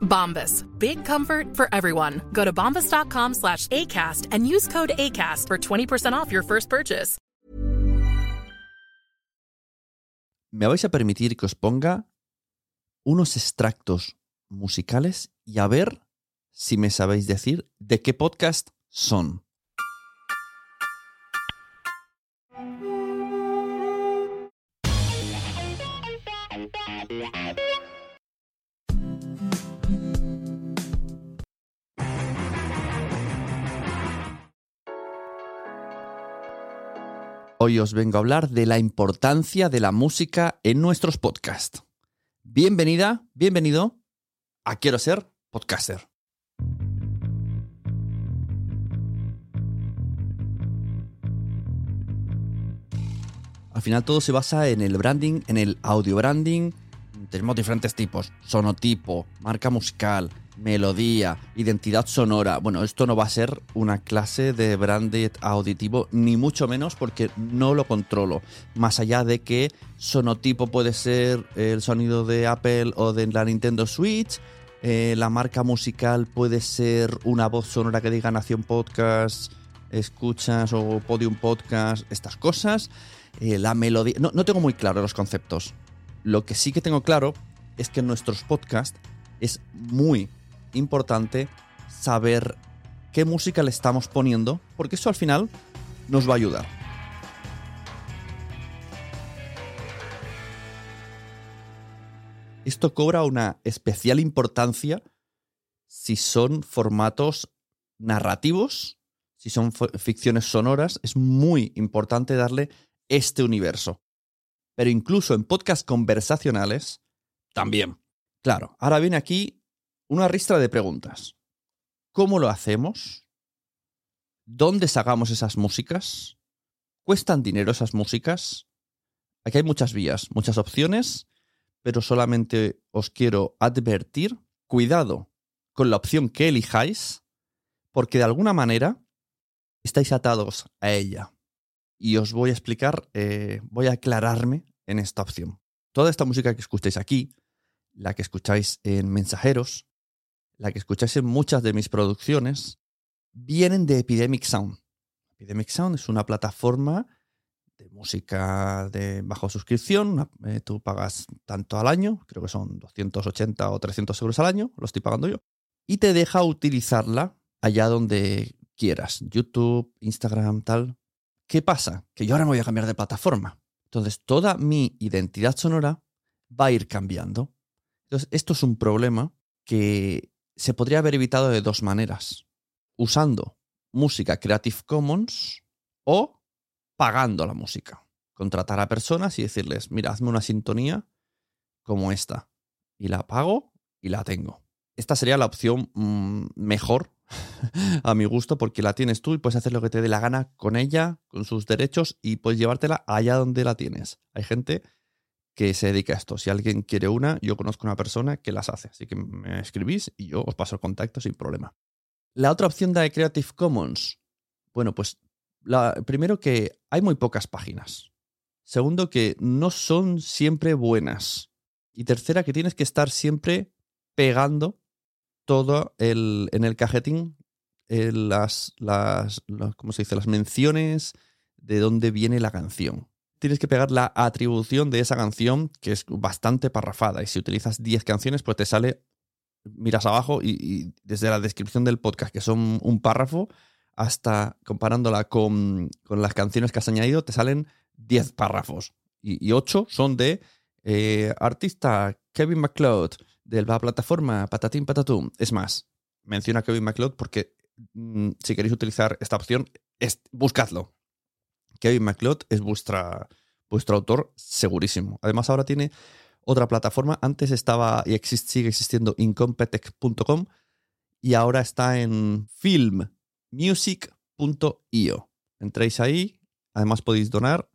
Bombas. Big comfort for everyone. Go to bombas.com slash ACAST and use code ACAST for 20% off your first purchase. me vais a permitir que os ponga unos extractos musicales y a ver si me sabéis decir de qué podcast son. Hoy os vengo a hablar de la importancia de la música en nuestros podcasts. Bienvenida, bienvenido a Quiero ser podcaster. Al final todo se basa en el branding, en el audio branding. Tenemos diferentes tipos, sonotipo, marca musical, melodía, identidad sonora. Bueno, esto no va a ser una clase de branded auditivo, ni mucho menos porque no lo controlo. Más allá de que sonotipo puede ser el sonido de Apple o de la Nintendo Switch, eh, la marca musical puede ser una voz sonora que diga Nación Podcast, escuchas o Podium Podcast, estas cosas. Eh, la melodía. No, no tengo muy claro los conceptos. Lo que sí que tengo claro es que nuestros podcasts es muy importante saber qué música le estamos poniendo, porque eso al final nos va a ayudar. Esto cobra una especial importancia si son formatos narrativos, si son ficciones sonoras, es muy importante darle este universo. Pero incluso en podcasts conversacionales, también. Claro, ahora viene aquí una ristra de preguntas. ¿Cómo lo hacemos? ¿Dónde sacamos esas músicas? ¿Cuestan dinero esas músicas? Aquí hay muchas vías, muchas opciones, pero solamente os quiero advertir, cuidado con la opción que elijáis, porque de alguna manera estáis atados a ella. Y os voy a explicar, eh, voy a aclararme en esta opción. Toda esta música que escucháis aquí, la que escucháis en mensajeros, la que escucháis en muchas de mis producciones, vienen de Epidemic Sound. Epidemic Sound es una plataforma de música de bajo suscripción. eh, tú pagas tanto al año, creo que son 280 o 300 euros al año, lo estoy pagando yo, y te deja utilizarla allá donde quieras, YouTube, Instagram, tal. ¿Qué pasa? Que yo ahora me voy a cambiar de plataforma. Entonces, toda mi identidad sonora va a ir cambiando. Entonces, esto es un problema que se podría haber evitado de dos maneras. Usando música Creative Commons o pagando la música. Contratar a personas y decirles, mira, hazme una sintonía como esta. Y la pago y la tengo. Esta sería la opción mm, mejor a mi gusto porque la tienes tú y puedes hacer lo que te dé la gana con ella, con sus derechos y puedes llevártela allá donde la tienes. Hay gente que se dedica a esto. Si alguien quiere una, yo conozco una persona que las hace. Así que me escribís y yo os paso el contacto sin problema. La otra opción de Creative Commons. Bueno, pues la, primero que hay muy pocas páginas. Segundo que no son siempre buenas. Y tercera que tienes que estar siempre pegando todo el, en el cajetín eh, las, las, las- ¿cómo se dice? las menciones de dónde viene la canción. Tienes que pegar la atribución de esa canción, que es bastante parrafada. Y si utilizas 10 canciones, pues te sale, miras abajo y, desde la descripción del podcast, que son un párrafo, hasta comparándola con, con las canciones que has añadido, te salen 10 párrafos. Y, y 8 son de eh, artista Kevin MacLeod, de la plataforma Patatín Patatum. Es más, menciona Kevin MacLeod porque mm, si queréis utilizar esta opción, es, buscadlo. Kevin MacLeod es vuestro autor segurísimo. Además, ahora tiene otra plataforma. Antes estaba y sigue existiendo incompetech.com y ahora está en filmmusic.io. Entréis ahí, además podéis donar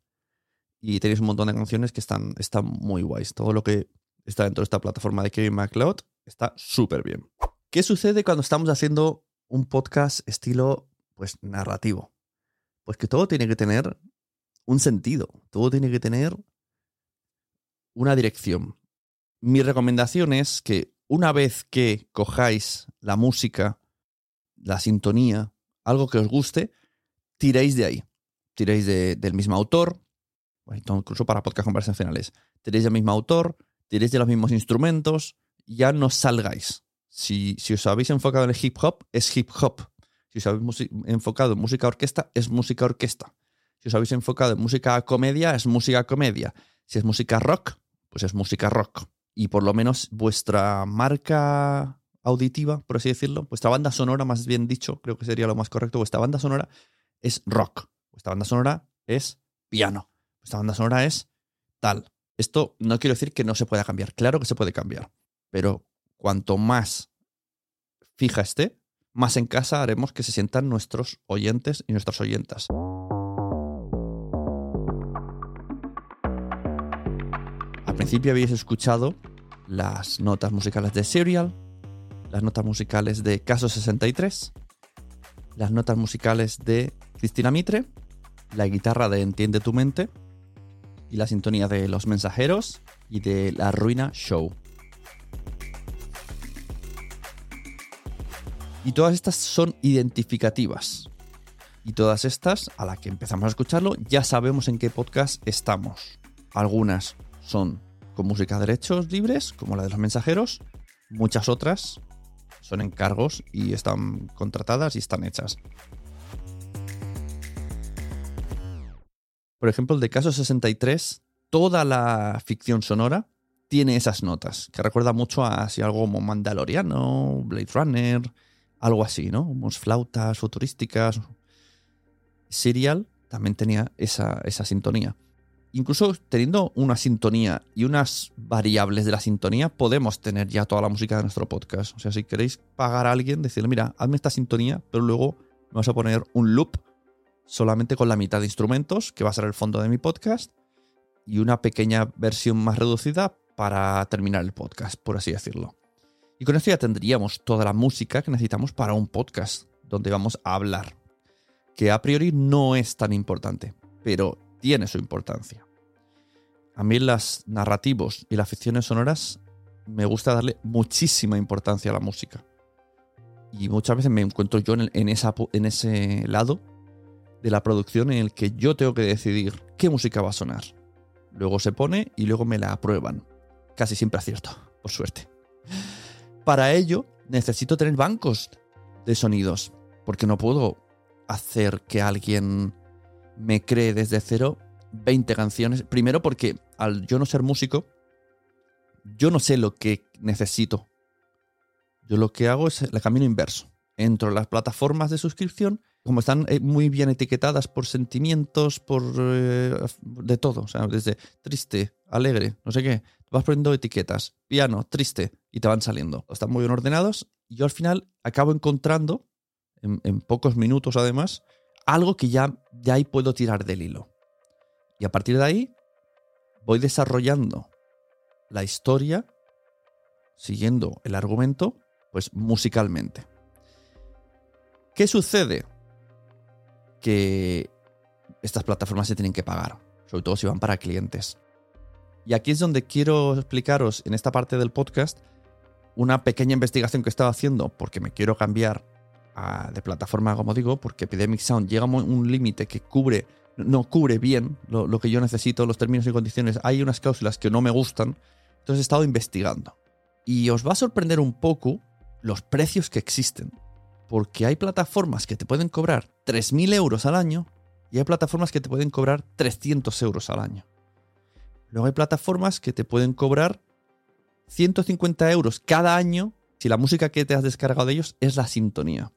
y tenéis un montón de canciones que están, están muy guays. Todo lo que está dentro de esta plataforma de Kevin MacLeod está súper bien. ¿Qué sucede cuando estamos haciendo un podcast estilo pues narrativo? Pues que todo tiene que tener un sentido, todo tiene que tener una dirección. Mi recomendación es que una vez que cojáis la música, la sintonía, algo que os guste, tiréis de ahí. Tiréis del mismo autor, incluso para podcast conversacionales. Tiréis del mismo autor, tiréis de los mismos instrumentos, ya no salgáis. Si, si os habéis enfocado en el hip hop, es hip hop. Si os habéis enfocado en música orquesta, es música orquesta. Si os habéis enfocado en música comedia, es música comedia. Si es música rock, pues es música rock. Y por lo menos vuestra marca auditiva, por así decirlo, vuestra banda sonora, más bien dicho, creo que sería lo más correcto, vuestra banda sonora es rock. Vuestra banda sonora es piano. Vuestra banda sonora es tal. Esto no quiero decir que no se pueda cambiar. Claro que se puede cambiar. Pero cuanto más fija esté, más en casa haremos que se sientan nuestros oyentes y nuestras oyentas. Al principio habéis escuchado las notas musicales de Serial, las notas musicales de Caso 63, las notas musicales de Cristina Mitre, la guitarra de Entiende tu mente y la sintonía de Los Mensajeros y de La Ruina Show. Y todas estas son identificativas. Y todas estas, a la que empezamos a escucharlo, ya sabemos en qué podcast estamos. Algunas son con música de derechos libres, como la de los mensajeros. Muchas otras son encargos y están contratadas y están hechas. Por ejemplo, el de Caso 63, toda la ficción sonora tiene esas notas, que recuerda mucho a algo como Mandaloriano, Blade Runner, algo así, ¿no? Unos flautas futurísticas. Serial también tenía esa, esa sintonía incluso teniendo una sintonía y unas variables de la sintonía, podemos tener ya toda la música de nuestro podcast. O sea, si queréis pagar a alguien, decirle, mira, hazme esta sintonía, pero luego vamos a poner un loop solamente con la mitad de instrumentos, que va a ser el fondo de mi podcast, y una pequeña versión más reducida para terminar el podcast, por así decirlo. Y con esto ya tendríamos toda la música que necesitamos para un podcast, donde vamos a hablar, que a priori no es tan importante, pero tiene su importancia. A mí las narrativos y las ficciones sonoras me gusta darle muchísima importancia a la música. Y muchas veces me encuentro yo en, ese lado de la producción en el que yo tengo que decidir qué música va a sonar. Luego se pone y luego me la aprueban. Casi siempre acierto, por suerte. Para ello necesito tener bancos de sonidos, porque no puedo hacer que alguien me cree desde cero 20 canciones. Primero porque al yo no ser músico, yo no sé lo que necesito. Yo lo que hago es el camino inverso. Entro en las plataformas de suscripción, como están eh, muy bien etiquetadas por sentimientos, por eh, de todo, o sea, desde triste, alegre, no sé qué, vas poniendo etiquetas, piano, triste, y te van saliendo. Están muy bien ordenados y yo al final acabo encontrando, en pocos minutos además, algo que ya de ahí puedo tirar del hilo. Y a partir de ahí voy desarrollando la historia, siguiendo el argumento, pues musicalmente. ¿Qué sucede? Que estas plataformas se tienen que pagar, sobre todo si van para clientes. Y aquí es donde quiero explicaros en esta parte del podcast una pequeña investigación que estaba haciendo porque me quiero cambiar de plataforma, como digo, porque Epidemic Sound llega a un límite que cubre, no cubre bien lo, que yo necesito, los términos y condiciones. Hay unas cláusulas que no me gustan, entonces he estado investigando. Y os va a sorprender un poco los precios que existen Porque hay plataformas que te pueden cobrar 3.000 euros al año y hay plataformas que te pueden cobrar 300 euros al año. Luego hay plataformas que te pueden cobrar 150 euros cada año si la música que te has descargado de ellos es la sintonía.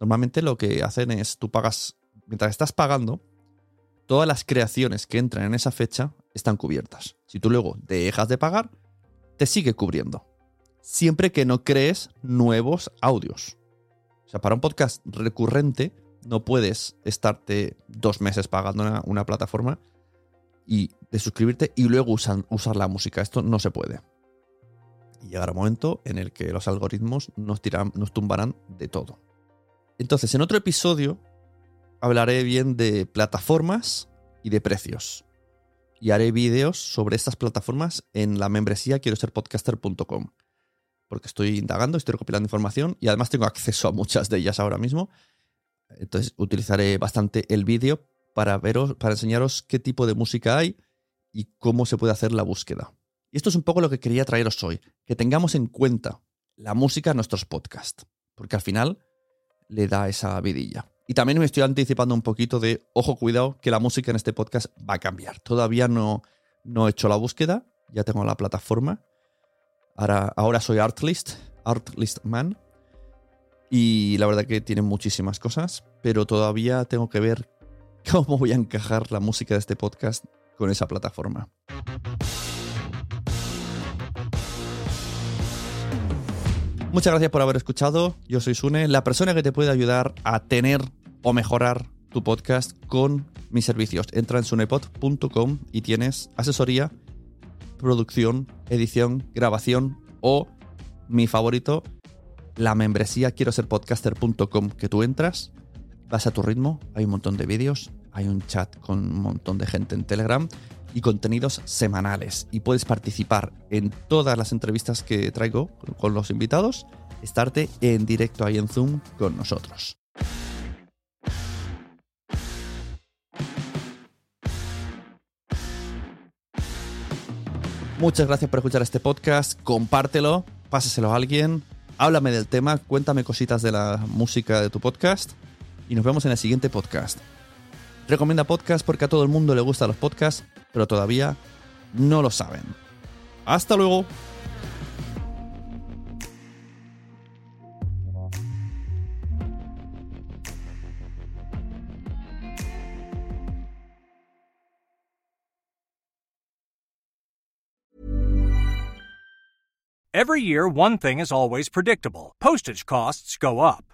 Normalmente lo que hacen es, tú pagas, mientras estás pagando, todas las creaciones que entran en esa fecha están cubiertas. Si tú luego dejas de pagar, te sigue cubriendo. Siempre que no crees nuevos audios. O sea, para un podcast recurrente no puedes estarte dos meses pagando una, plataforma y de suscribirte y luego usar la música. Esto no se puede. Y llegará un momento en el que los algoritmos nos, tumbarán de todo. Entonces, en otro episodio hablaré bien de plataformas y de precios. Y haré vídeos sobre estas plataformas en la membresía quiero ser podcaster.com. Porque estoy indagando, estoy recopilando información y además tengo acceso a muchas de ellas ahora mismo. Entonces utilizaré bastante el vídeo para veros, para enseñaros qué tipo de música hay y cómo se puede hacer la búsqueda. Y esto es un poco lo que quería traeros hoy, que tengamos en cuenta la música en nuestros podcasts, porque al final le da esa vidilla. Y también me estoy anticipando un poquito de, ojo, cuidado, que la música en este podcast va a cambiar. Todavía no, no he hecho la búsqueda, ya tengo la plataforma. Ahora, ahora soy Artlist, Artlist Man. Y la verdad que tiene muchísimas cosas, pero todavía tengo que ver cómo voy a encajar la música de este podcast con esa plataforma. Muchas gracias por haber escuchado. Yo soy Sune, la persona que te puede ayudar a tener o mejorar tu podcast con mis servicios. Entra en sunepod.com y tienes asesoría, producción, edición, grabación o mi favorito, la membresía quiero ser podcaster.com que tú entras, vas a tu ritmo, hay un montón de vídeos, hay un chat con un montón de gente en Telegram y contenidos semanales. Y puedes participar en todas las entrevistas que traigo con los invitados, estarte en directo ahí en Zoom con nosotros. Muchas gracias por escuchar este podcast, compártelo, pásaselo a alguien, háblame del tema, cuéntame cositas de la música de tu podcast y nos vemos en el siguiente podcast. Recomienda podcast porque a todo el mundo le gustan los podcasts pero todavía no lo saben. Hasta luego. Every year, one thing is always predictable postage costs go up.